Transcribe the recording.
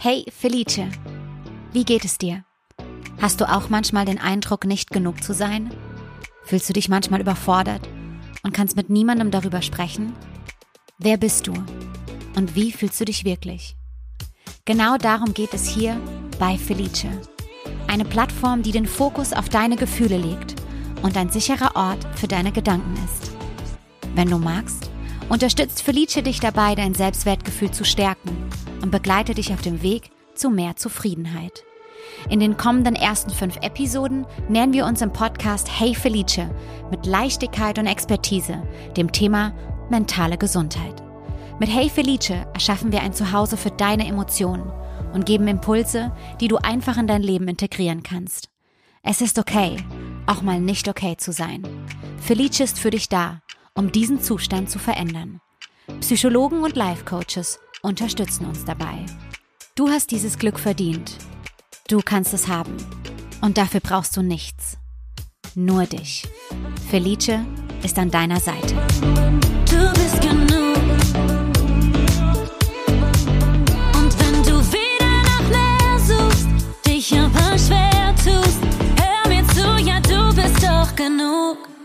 Hey Felice, wie geht es dir? Hast du auch manchmal den Eindruck, nicht genug zu sein? Fühlst du dich manchmal überfordert und kannst mit niemandem darüber sprechen? Wer bist du und wie fühlst du dich wirklich? Genau darum geht es hier bei Felice. Eine Plattform, die den Fokus auf deine Gefühle legt und ein sicherer Ort für deine Gedanken ist. Wenn du magst, unterstützt Felice dich dabei, dein Selbstwertgefühl zu stärken und begleite dich auf dem Weg zu mehr Zufriedenheit. In den kommenden ersten fünf Episoden nähern wir uns im Podcast Hey Felice mit Leichtigkeit und Expertise dem Thema mentale Gesundheit. Mit Hey Felice erschaffen wir ein Zuhause für deine Emotionen und geben Impulse, die du einfach in dein Leben integrieren kannst. Es ist okay, auch mal nicht okay zu sein. Felice ist für dich da, um diesen Zustand zu verändern. Psychologen und Life Coaches unterstützen uns dabei. Du hast dieses Glück verdient. Du kannst es haben. Und dafür brauchst du nichts. Nur dich. Felice ist an deiner Seite. Du bist genug. Und wenn du wieder nach mehr suchst, dich aber schwer tust, hör mir zu, ja, du bist doch genug.